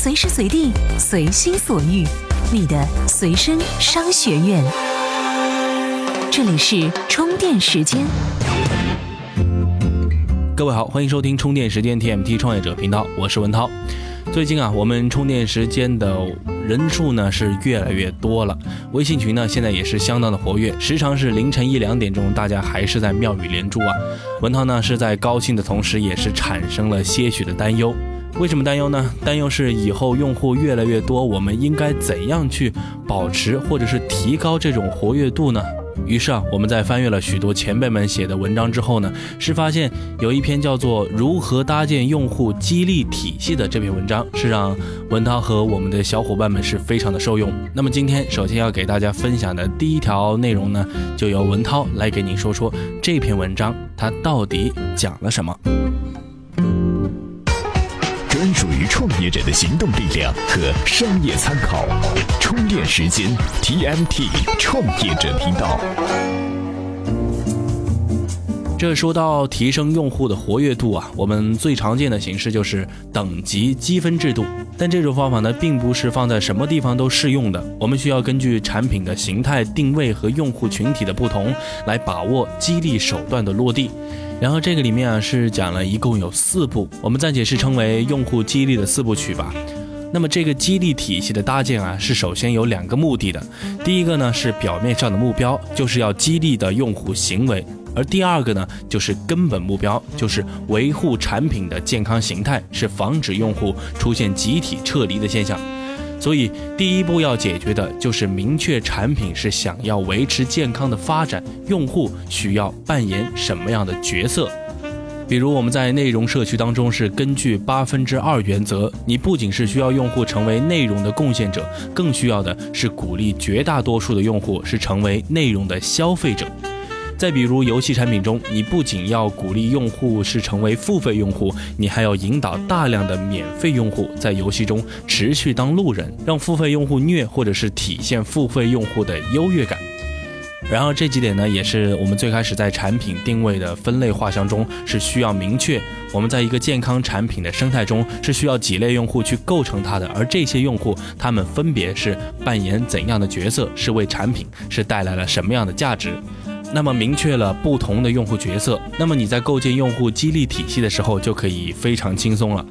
随时随地，随心所欲，你的随身商学院。这里是充电时间。各位好，欢迎收听充电时间 TMT 创业者频道，我是文涛。最近啊，我们充电时间的人数呢是越来越多了，微信群呢现在也是相当的活跃，时常是凌晨一两点钟，大家还是在妙语连珠啊。文涛呢是在高兴的同时，也是产生了些许的担忧。为什么担忧呢？担忧是以后用户越来越多，我们应该怎样去保持或者是提高这种活跃度呢？于是啊，我们在翻阅了许多前辈们写的文章之后呢，是发现有一篇叫做《如何搭建用户激励体系》的这篇文章，是让文涛和我们的小伙伴们是非常的受用。那么今天首先要给大家分享的第一条内容呢，就由文涛来给您说说这篇文章它到底讲了什么。属于创业者的行动力量和商业参考，充电时间 TMT 创业者频道。这说到提升用户的活跃度啊，我们最常见的形式就是等级积分制度。但这种方法呢，并不是放在什么地方都适用的。我们需要根据产品的形态、定位和用户群体的不同，来把握激励手段的落地。然后这个里面啊，是讲了一共有四步，我们暂且是称为用户激励的四部曲吧。那么这个激励体系的搭建啊，是首先有两个目的的。第一个呢是表面上的目标，就是要激励的用户行为；而第二个呢就是根本目标，就是维护产品的健康形态，是防止用户出现集体撤离的现象。所以第一步要解决的就是明确产品是想要维持健康的发展，用户需要扮演什么样的角色。比如我们在内容社区当中是根据八分之二原则，你不仅是需要用户成为内容的贡献者，更需要的是鼓励绝大多数的用户是成为内容的消费者。再比如游戏产品中，你不仅要鼓励用户是成为付费用户，你还要引导大量的免费用户在游戏中持续当路人，让付费用户虐或者是体现付费用户的优越感。然后这几点呢，也是我们最开始在产品定位的分类画像中是需要明确，我们在一个健康产品的生态中是需要几类用户去构成它的，而这些用户他们分别是扮演怎样的角色，是为产品是带来了什么样的价值。那么明确了不同的用户角色，那么你在构建用户激励体系的时候就可以非常轻松了。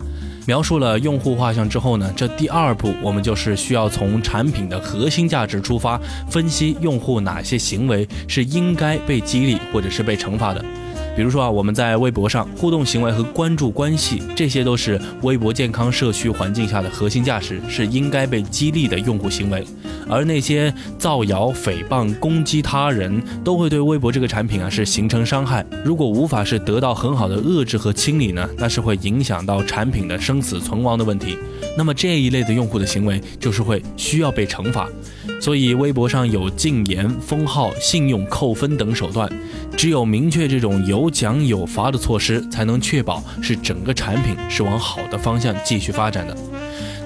描述了用户画像之后呢，这第二步我们就是需要从产品的核心价值出发，分析用户哪些行为是应该被激励或者是被惩罚的。比如说啊，我们在微博上互动行为和关注关系，这些都是微博健康社区环境下的核心价值，是应该被激励的用户行为。而那些造谣、诽谤、攻击他人，都会对微博这个产品啊是形成伤害。如果无法是得到很好的遏制和清理呢，那是会影响到产品的生死存亡的问题。那么这一类的用户的行为就是会需要被惩罚。所以微博上有禁言、封号、信用扣分等手段。只有明确这种有奖有罚的措施，才能确保是整个产品是往好的方向继续发展的。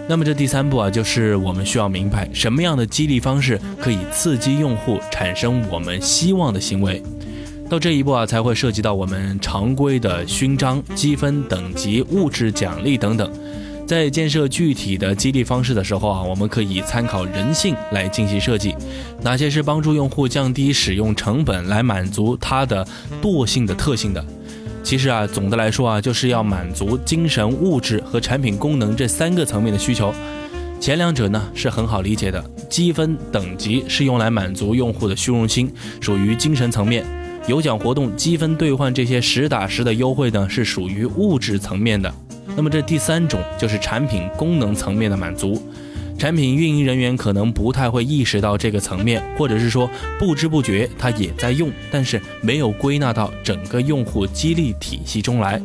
那么这第三步啊，就是我们需要明白什么样的激励方式可以刺激用户产生我们希望的行为。到这一步啊，才会涉及到我们常规的勋章、积分、等级、物质奖励等等。在建设具体的激励方式的时候啊，我们可以参考人性来进行设计，哪些是帮助用户降低使用成本来满足他的惰性的特性的。其实啊，总的来说啊，就是要满足精神、物质和产品功能这三个层面的需求。前两者呢是很好理解的，积分等级是用来满足用户的虚荣心，属于精神层面；有奖活动、积分兑换这些实打实的优惠呢，是属于物质层面的。那么这第三种就是产品功能层面的满足，产品运营人员可能不太会意识到这个层面，或者是说不知不觉他也在用，但是没有归纳到整个用户激励体系中来。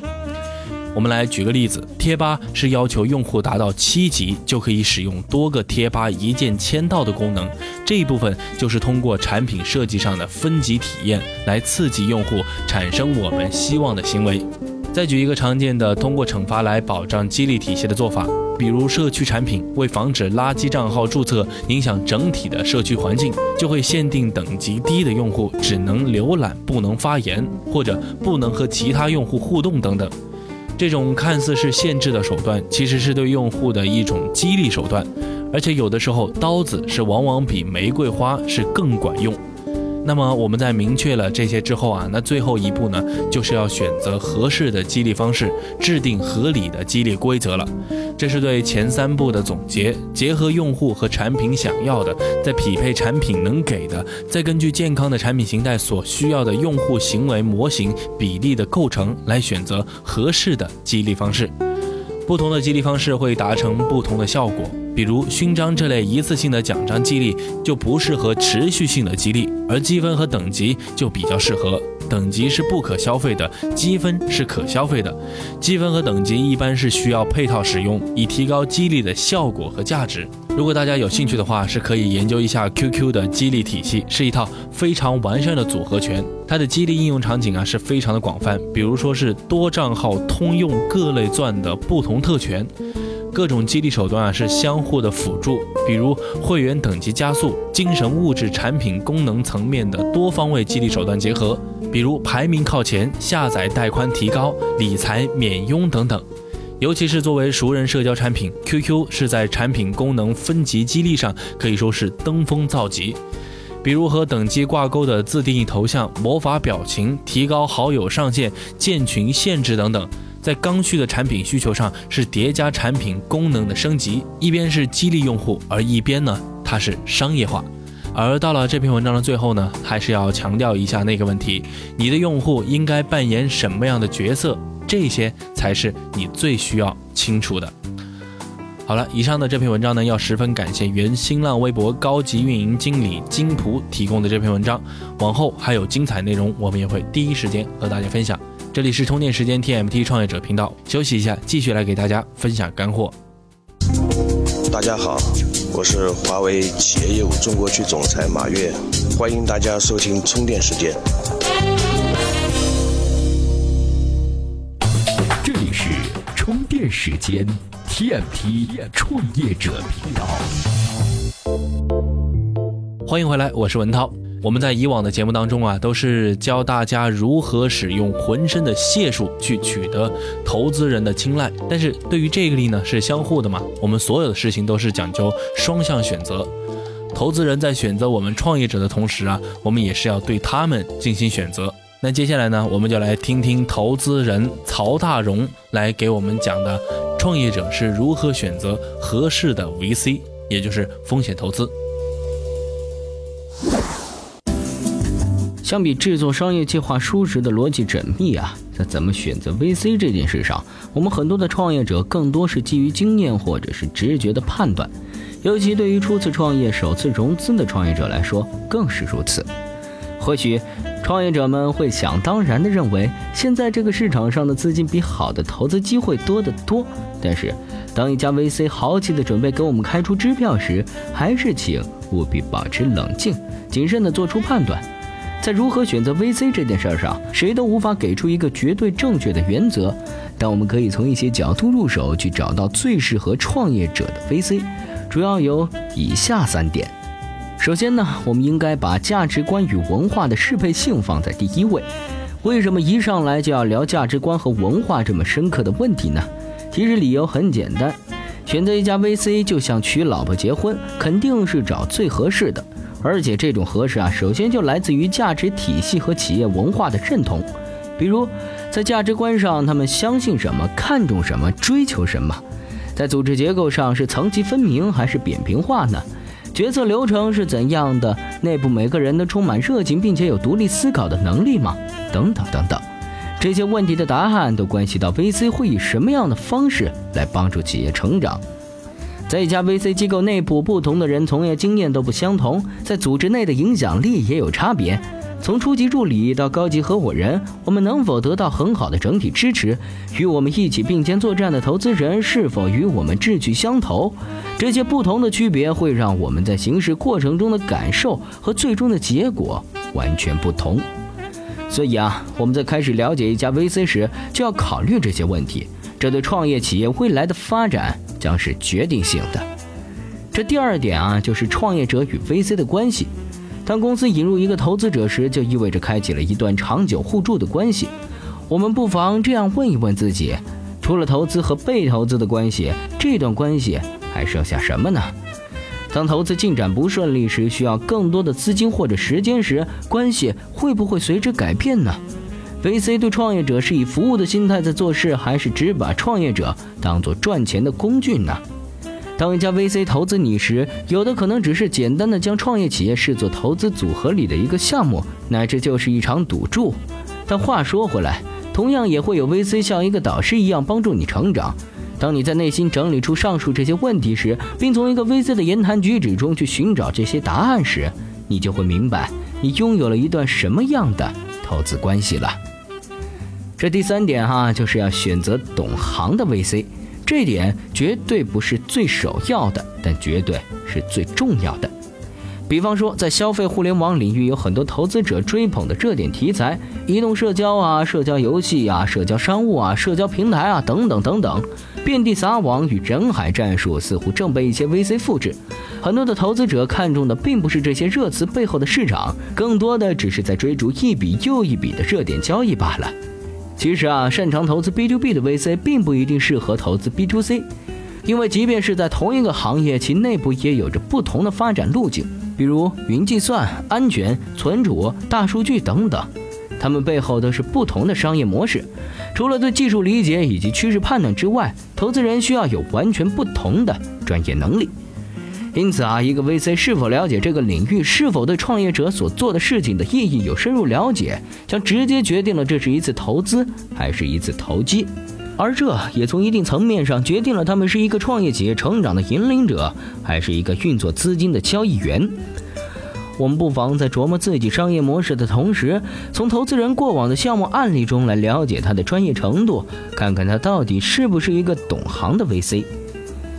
我们来举个例子，贴吧是要求用户达到七级就可以使用多个贴吧一键签到的功能，这一部分就是通过产品设计上的分级体验来刺激用户产生我们希望的行为。再举一个常见的通过惩罚来保障激励体系的做法，比如社区产品为防止垃圾账号注册影响整体的社区环境，就会限定等级低的用户只能浏览不能发言，或者不能和其他用户互动等等。这种看似是限制的手段，其实是对用户的一种激励手段，而且有的时候刀子是往往比玫瑰花是更管用。那么我们在明确了这些之后啊，那最后一步呢，就是要选择合适的激励方式，制定合理的激励规则了。这是对前三步的总结，结合用户和产品想要的，再匹配产品能给的，再根据健康的产品形态所需要的用户行为模型比例的构成来选择合适的激励方式。不同的激励方式会达成不同的效果。比如勋章这类一次性的奖章激励就不适合持续性的激励，而积分和等级就比较适合。等级是不可消费的，积分是可消费的。积分和等级一般是需要配套使用，以提高激励的效果和价值。如果大家有兴趣的话，是可以研究一下 QQ 的激励体系，是一套非常完善的组合拳。它的激励应用场景啊是非常的广泛，比如说是多账号通用各类钻的不同特权。各种激励手段啊是相互的辅助，比如会员等级加速、精神物质产品功能层面的多方位激励手段结合，比如排名靠前、下载带宽提高、理财免佣等等。尤其是作为熟人社交产品，QQ 是在产品功能分级激励上可以说是登峰造极，比如和等级挂钩的自定义头像、魔法表情、提高好友上限、建群限制等等。在刚需的产品需求上是叠加产品功能的升级，一边是激励用户，而一边呢它是商业化。而到了这篇文章的最后呢，还是要强调一下那个问题：你的用户应该扮演什么样的角色？这些才是你最需要清楚的。好了，以上的这篇文章呢，要十分感谢原新浪微博高级运营经理金璞提供的这篇文章。往后还有精彩内容，我们也会第一时间和大家分享。这里是充电时间 TMT 创业者频道，休息一下，继续来给大家分享干货。大家好，我是华为企业业务中国区总裁马跃，欢迎大家收听充电时间。这里是充电时间 TMT 创业者频道，欢迎回来，我是文涛。我们在以往的节目当中啊，都是教大家如何使用浑身的解数去取得投资人的青睐。但是对于这个力呢，是相互的嘛。我们所有的事情都是讲究双向选择。投资人在选择我们创业者的同时啊，我们也是要对他们进行选择。那接下来呢，我们就来听听投资人曹大荣来给我们讲的，创业者是如何选择合适的 VC，也就是风险投资。相比制作商业计划书时的逻辑缜密啊，在怎么选择 VC 这件事上，我们很多的创业者更多是基于经验或者是直觉的判断，尤其对于初次创业、首次融资的创业者来说更是如此。或许创业者们会想当然地认为，现在这个市场上的资金比好的投资机会多得多。但是，当一家 VC 豪气地准备给我们开出支票时，还是请务必保持冷静，谨慎地做出判断。在如何选择 VC 这件事上，谁都无法给出一个绝对正确的原则，但我们可以从一些角度入手，去找到最适合创业者的 VC。主要有以下三点。首先呢，我们应该把价值观与文化的适配性放在第一位。为什么一上来就要聊价值观和文化这么深刻的问题呢？其实理由很简单，选择一家 VC 就像娶老婆结婚，肯定是找最合适的。而且这种合适啊，首先就来自于价值体系和企业文化的认同。比如，在价值观上，他们相信什么，看重什么，追求什么；在组织结构上，是层级分明还是扁平化呢？决策流程是怎样的？内部每个人都充满热情，并且有独立思考的能力吗？等等等等，这些问题的答案都关系到 VC 会以什么样的方式来帮助企业成长。在一家 VC 机构内部，不同的人从业经验都不相同，在组织内的影响力也有差别。从初级助理到高级合伙人，我们能否得到很好的整体支持？与我们一起并肩作战的投资人是否与我们志趣相投？这些不同的区别会让我们在行事过程中的感受和最终的结果完全不同。所以啊，我们在开始了解一家 VC 时，就要考虑这些问题。这对创业企业未来的发展。将是决定性的。这第二点啊，就是创业者与 VC 的关系。当公司引入一个投资者时，就意味着开启了一段长久互助的关系。我们不妨这样问一问自己：除了投资和被投资的关系，这段关系还剩下什么呢？当投资进展不顺利时，需要更多的资金或者时间时，关系会不会随之改变呢？VC 对创业者是以服务的心态在做事，还是只把创业者当做赚钱的工具呢？当一家 VC 投资你时，有的可能只是简单的将创业企业视作投资组合里的一个项目，乃至就是一场赌注。但话说回来，同样也会有 VC 像一个导师一样帮助你成长。当你在内心整理出上述这些问题时，并从一个 VC 的言谈举止中去寻找这些答案时，你就会明白你拥有了一段什么样的投资关系了。这第三点哈，就是要选择懂行的 VC，这点绝对不是最首要的，但绝对是最重要的。比方说，在消费互联网领域，有很多投资者追捧的热点题材，移动社交啊、社交游戏啊、社交商务啊、社交平台啊等等等等，遍地撒网与人海战术似乎正被一些 VC 复制。很多的投资者看中的并不是这些热词背后的市场，更多的只是在追逐一笔又一笔的热点交易罢了。其实啊，擅长投资 B to B 的 VC 并不一定适合投资 B to C，因为即便是在同一个行业，其内部也有着不同的发展路径。比如云计算、安全、存储、大数据等等，它们背后都是不同的商业模式。除了对技术理解以及趋势判断之外，投资人需要有完全不同的专业能力。因此啊，一个 VC 是否了解这个领域，是否对创业者所做的事情的意义有深入了解，将直接决定了这是一次投资还是一次投机。而这也从一定层面上决定了他们是一个创业企业成长的引领者，还是一个运作资金的交易员。我们不妨在琢磨自己商业模式的同时，从投资人过往的项目案例中来了解他的专业程度，看看他到底是不是一个懂行的 VC。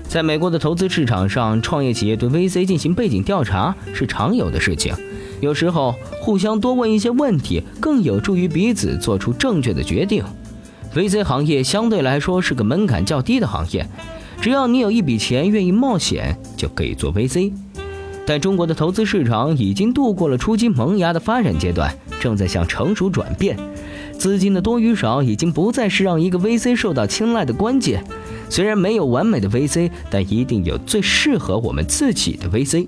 在美国的投资市场上，创业企业对 VC 进行背景调查是常有的事情。有时候，互相多问一些问题，更有助于彼此做出正确的决定。VC 行业相对来说是个门槛较低的行业，只要你有一笔钱，愿意冒险，就可以做 VC。但中国的投资市场已经度过了初期萌芽的发展阶段，正在向成熟转变。资金的多与少已经不再是让一个 VC 受到青睐的关键。虽然没有完美的 VC，但一定有最适合我们自己的 VC。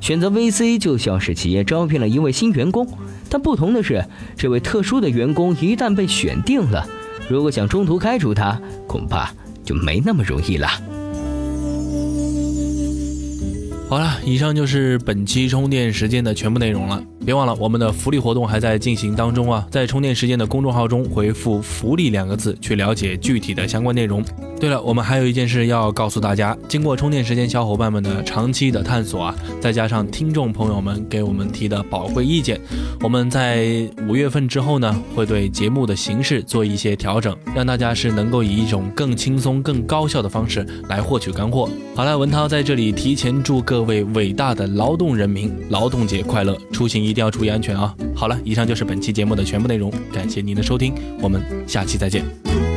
选择 VC 就像是企业招聘了一位新员工，但不同的是，这位特殊的员工一旦被选定了。如果想中途开除他，恐怕就没那么容易了。好了，以上就是本期充电时间的全部内容了。别忘了，我们的福利活动还在进行当中啊！在充电时间的公众号中回复“福利”两个字，去了解具体的相关内容。对了，我们还有一件事要告诉大家：经过充电时间小伙伴们的长期的探索啊，再加上听众朋友们给我们提的宝贵意见，我们在五月份之后呢，会对节目的形式做一些调整，让大家是能够以一种更轻松、更高效的方式来获取干货。好了，文涛在这里提前祝各位伟大的劳动人民劳动节快乐，出行。一定要注意安全啊！好了，以上就是本期节目的全部内容，感谢您的收听，我们下期再见。